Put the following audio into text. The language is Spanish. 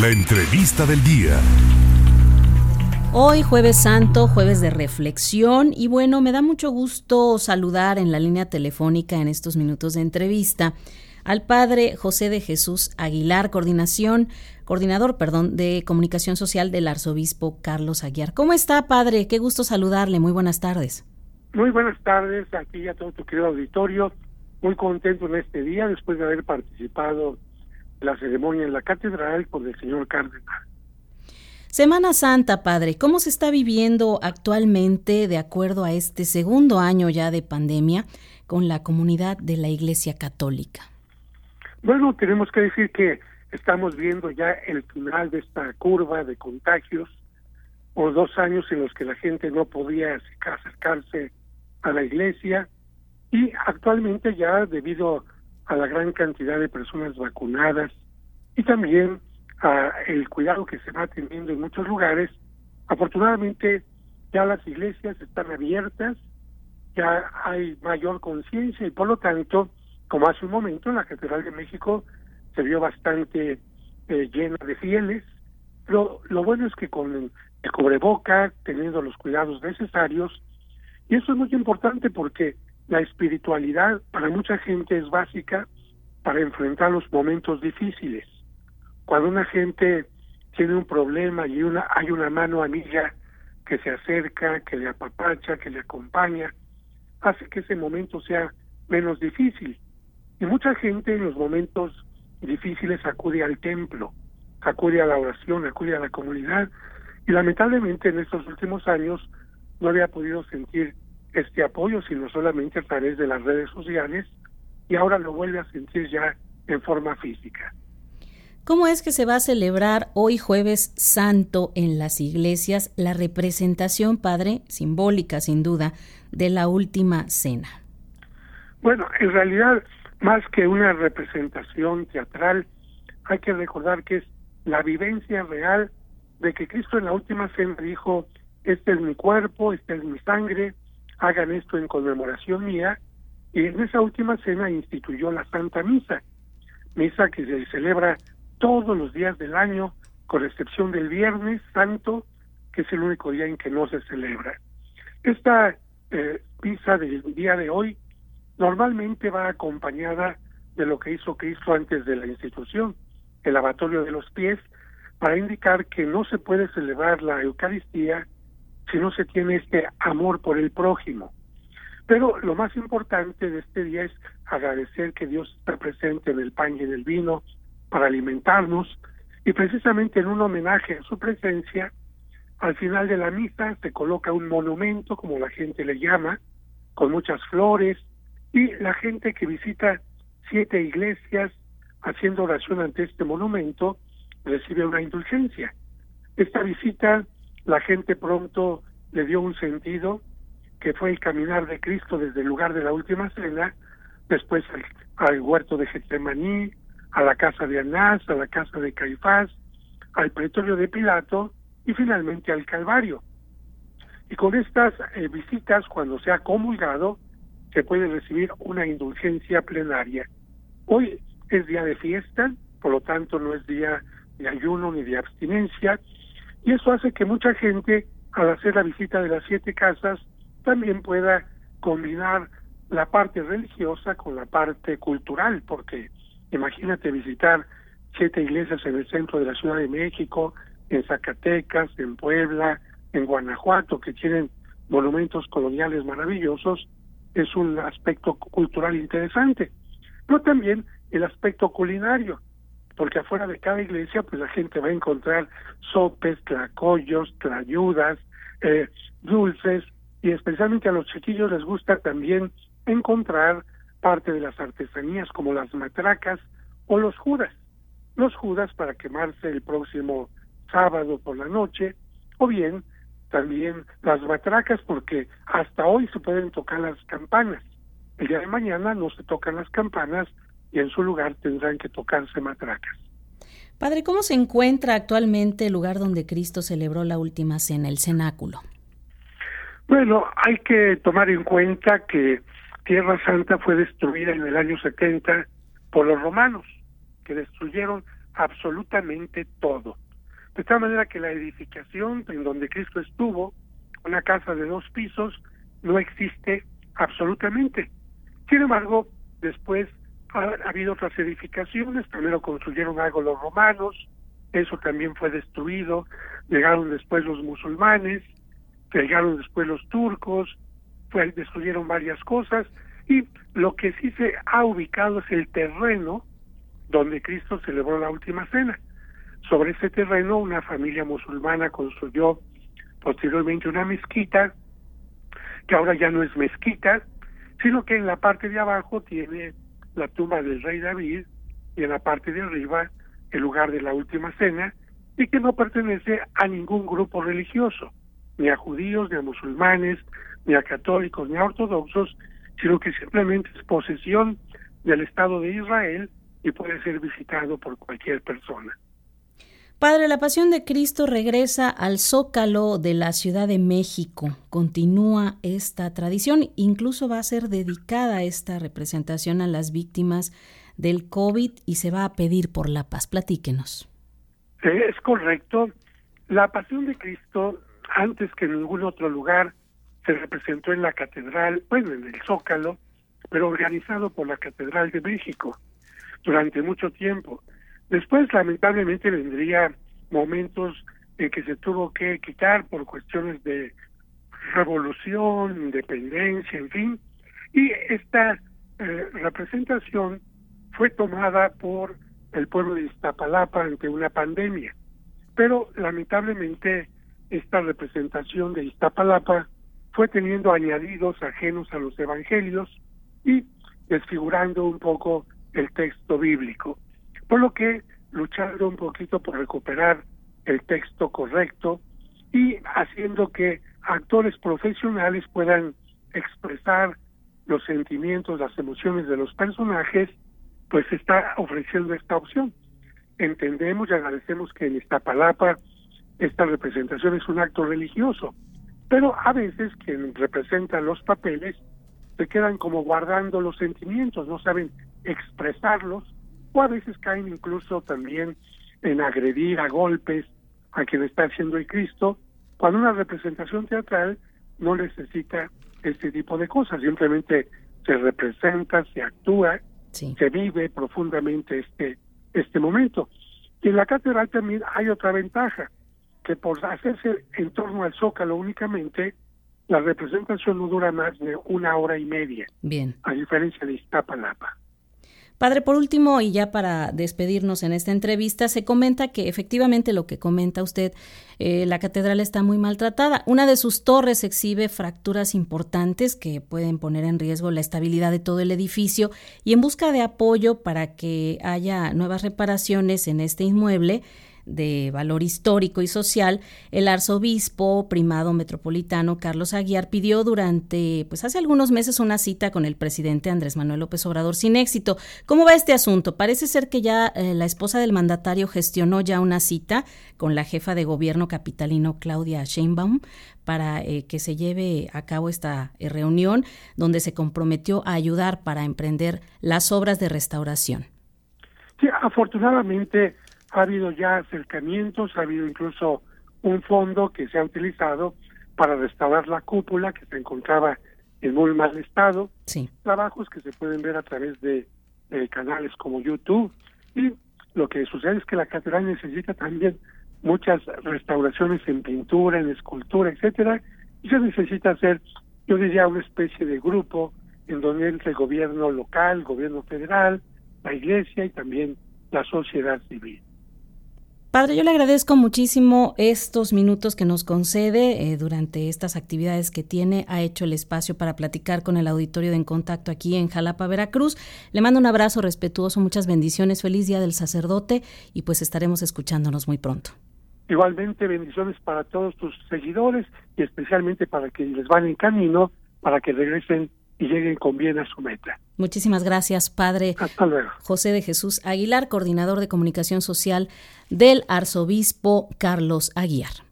La entrevista del día. Hoy jueves santo, jueves de reflexión y bueno, me da mucho gusto saludar en la línea telefónica en estos minutos de entrevista al padre José de Jesús Aguilar, coordinación, coordinador, perdón, de comunicación social del arzobispo Carlos Aguiar. ¿Cómo está, padre? Qué gusto saludarle. Muy buenas tardes. Muy buenas tardes aquí a todo tu querido auditorio. Muy contento en este día después de haber participado la ceremonia en la catedral con el señor cardenal. Semana Santa, padre, ¿cómo se está viviendo actualmente de acuerdo a este segundo año ya de pandemia con la comunidad de la Iglesia Católica? Bueno, tenemos que decir que estamos viendo ya el final de esta curva de contagios por dos años en los que la gente no podía acercarse a la iglesia y actualmente ya debido a la gran cantidad de personas vacunadas y también a el cuidado que se va teniendo en muchos lugares, afortunadamente ya las iglesias están abiertas, ya hay mayor conciencia y por lo tanto, como hace un momento, la Catedral de México se vio bastante eh, llena de fieles, pero lo bueno es que con el cubreboca, teniendo los cuidados necesarios, y eso es muy importante porque la espiritualidad para mucha gente es básica para enfrentar los momentos difíciles. Cuando una gente tiene un problema y una hay una mano amiga que se acerca, que le apapacha, que le acompaña, hace que ese momento sea menos difícil. Y mucha gente en los momentos difíciles acude al templo, acude a la oración, acude a la comunidad, y lamentablemente en estos últimos años no había podido sentir este apoyo, sino solamente a través de las redes sociales, y ahora lo vuelve a sentir ya en forma física. ¿Cómo es que se va a celebrar hoy jueves santo en las iglesias la representación, padre, simbólica sin duda, de la última cena? Bueno, en realidad, más que una representación teatral, hay que recordar que es la vivencia real de que Cristo en la última cena dijo, este es mi cuerpo, esta es mi sangre, hagan esto en conmemoración mía, y en esa última cena instituyó la Santa Misa, misa que se celebra todos los días del año, con excepción del Viernes Santo, que es el único día en que no se celebra. Esta eh, misa del día de hoy normalmente va acompañada de lo que hizo Cristo antes de la institución, el lavatorio de los pies, para indicar que no se puede celebrar la Eucaristía si no se tiene este amor por el prójimo. Pero lo más importante de este día es agradecer que Dios está presente en el pan y en el vino para alimentarnos y precisamente en un homenaje a su presencia, al final de la misa se coloca un monumento, como la gente le llama, con muchas flores y la gente que visita siete iglesias haciendo oración ante este monumento recibe una indulgencia. Esta visita la gente pronto le dio un sentido que fue el caminar de Cristo desde el lugar de la última cena, después al, huerto de Getsemaní, a la casa de Anás, a la casa de Caifás, al pretorio de Pilato y finalmente al Calvario. Y con estas eh, visitas, cuando se ha comulgado, se puede recibir una indulgencia plenaria. Hoy es día de fiesta, por lo tanto no es día de ayuno ni de abstinencia, y eso hace que mucha gente, al hacer la visita de las siete casas, también pueda combinar la parte religiosa con la parte cultural, porque imagínate visitar siete iglesias en el centro de la Ciudad de México, en Zacatecas, en Puebla, en Guanajuato, que tienen monumentos coloniales maravillosos, es un aspecto cultural interesante, pero también el aspecto culinario, porque afuera de cada iglesia pues la gente va a encontrar sopes, tlacoyos, tlayudas, eh, dulces, y especialmente a los chiquillos les gusta también encontrar parte de las artesanías como las matracas o los judas. Los judas para quemarse el próximo sábado por la noche o bien también las matracas porque hasta hoy se pueden tocar las campanas. El día de mañana no se tocan las campanas y en su lugar tendrán que tocarse matracas. Padre, ¿cómo se encuentra actualmente el lugar donde Cristo celebró la última cena, el cenáculo? Bueno, hay que tomar en cuenta que Tierra Santa fue destruida en el año 70 por los romanos, que destruyeron absolutamente todo. De tal manera que la edificación en donde Cristo estuvo, una casa de dos pisos, no existe absolutamente. Sin embargo, después ha, habido otras edificaciones, primero construyeron algo los romanos, eso también fue destruido, llegaron después los musulmanes, llegaron después los turcos, fue, destruyeron varias cosas, y lo que sí se ha ubicado es el terreno donde Cristo celebró la última cena. Sobre ese terreno una familia musulmana construyó posteriormente una mezquita, que ahora ya no es mezquita, sino que en la parte de abajo tiene la tumba del rey David y en la parte de arriba el lugar de la última cena y que no pertenece a ningún grupo religioso, ni a judíos, ni a musulmanes, ni a católicos, ni a ortodoxos, sino que simplemente es posesión del Estado de Israel y puede ser visitado por cualquier persona. Padre, la Pasión de Cristo regresa al Zócalo de la Ciudad de México. Continúa esta tradición, incluso va a ser dedicada esta representación a las víctimas del COVID y se va a pedir por la paz. Platíquenos. Es correcto. La Pasión de Cristo, antes que en ningún otro lugar, se representó en la catedral, bueno, en el Zócalo, pero organizado por la Catedral de México durante mucho tiempo. Después, lamentablemente, vendría momentos en que se tuvo que quitar por cuestiones de revolución, independencia, en fin, y esta eh, representación fue tomada por el pueblo de Iztapalapa ante una pandemia. Pero lamentablemente esta representación de Iztapalapa fue teniendo añadidos ajenos a los evangelios y desfigurando un poco el texto bíblico. Por lo que luchando un poquito por recuperar el texto correcto y haciendo que actores profesionales puedan expresar los sentimientos, las emociones de los personajes, pues está ofreciendo esta opción. Entendemos y agradecemos que en esta palapa esta representación es un acto religioso, pero a veces quien representa los papeles se quedan como guardando los sentimientos, no saben expresarlos, o a veces caen incluso también en agredir a golpes a quien está haciendo el Cristo, cuando una representación teatral no necesita este tipo de cosas, simplemente se representa, se actúa, se vive profundamente este, este momento. Y en la catedral también hay otra ventaja, que por hacerse en torno al zócalo únicamente, la representación no dura más de una hora y media. Bien. A diferencia de Iztapalapa. Padre, por último, y ya para despedirnos en esta entrevista, se comenta que efectivamente lo que comenta usted, eh, la catedral está muy maltratada. Una de sus torres exhibe fracturas importantes que pueden poner en riesgo la estabilidad de todo el edificio y en busca de apoyo para que haya nuevas reparaciones en este inmueble, de valor histórico y social, el arzobispo primado metropolitano Carlos Aguiar pidió durante, pues hace algunos meses, una cita con el presidente Andrés Manuel López Obrador sin éxito. ¿Cómo va este asunto? Parece ser que ya eh, la esposa del mandatario gestionó ya una cita con la jefa de gobierno capitalino Claudia Sheinbaum para eh, que se lleve a cabo esta eh, reunión donde se comprometió a ayudar para emprender las obras de restauración. Sí, afortunadamente ha habido ya acercamientos, ha habido incluso un fondo que se ha utilizado para restaurar la cúpula que se encontraba en muy mal estado, sí. trabajos que se pueden ver a través de, canales como YouTube y lo que sucede es que la catedral necesita también muchas restauraciones en pintura, en escultura, etcétera, y se necesita hacer, yo diría, una especie de grupo en donde entre el gobierno local, el gobierno federal, la iglesia y también la sociedad civil. Padre, yo le agradezco muchísimo estos minutos que nos concede eh, durante estas actividades que tiene. Ha hecho el espacio para platicar con el auditorio de En Contacto aquí en Jalapa, Veracruz. Le mando un abrazo respetuoso, muchas bendiciones, feliz Día del Sacerdote y pues estaremos escuchándonos muy pronto. Igualmente, bendiciones para todos tus seguidores y especialmente para que les van en camino, para que regresen y lleguen con bien a su meta. Muchísimas gracias, Padre Hasta luego. José de Jesús Aguilar, coordinador de comunicación social del arzobispo Carlos Aguiar.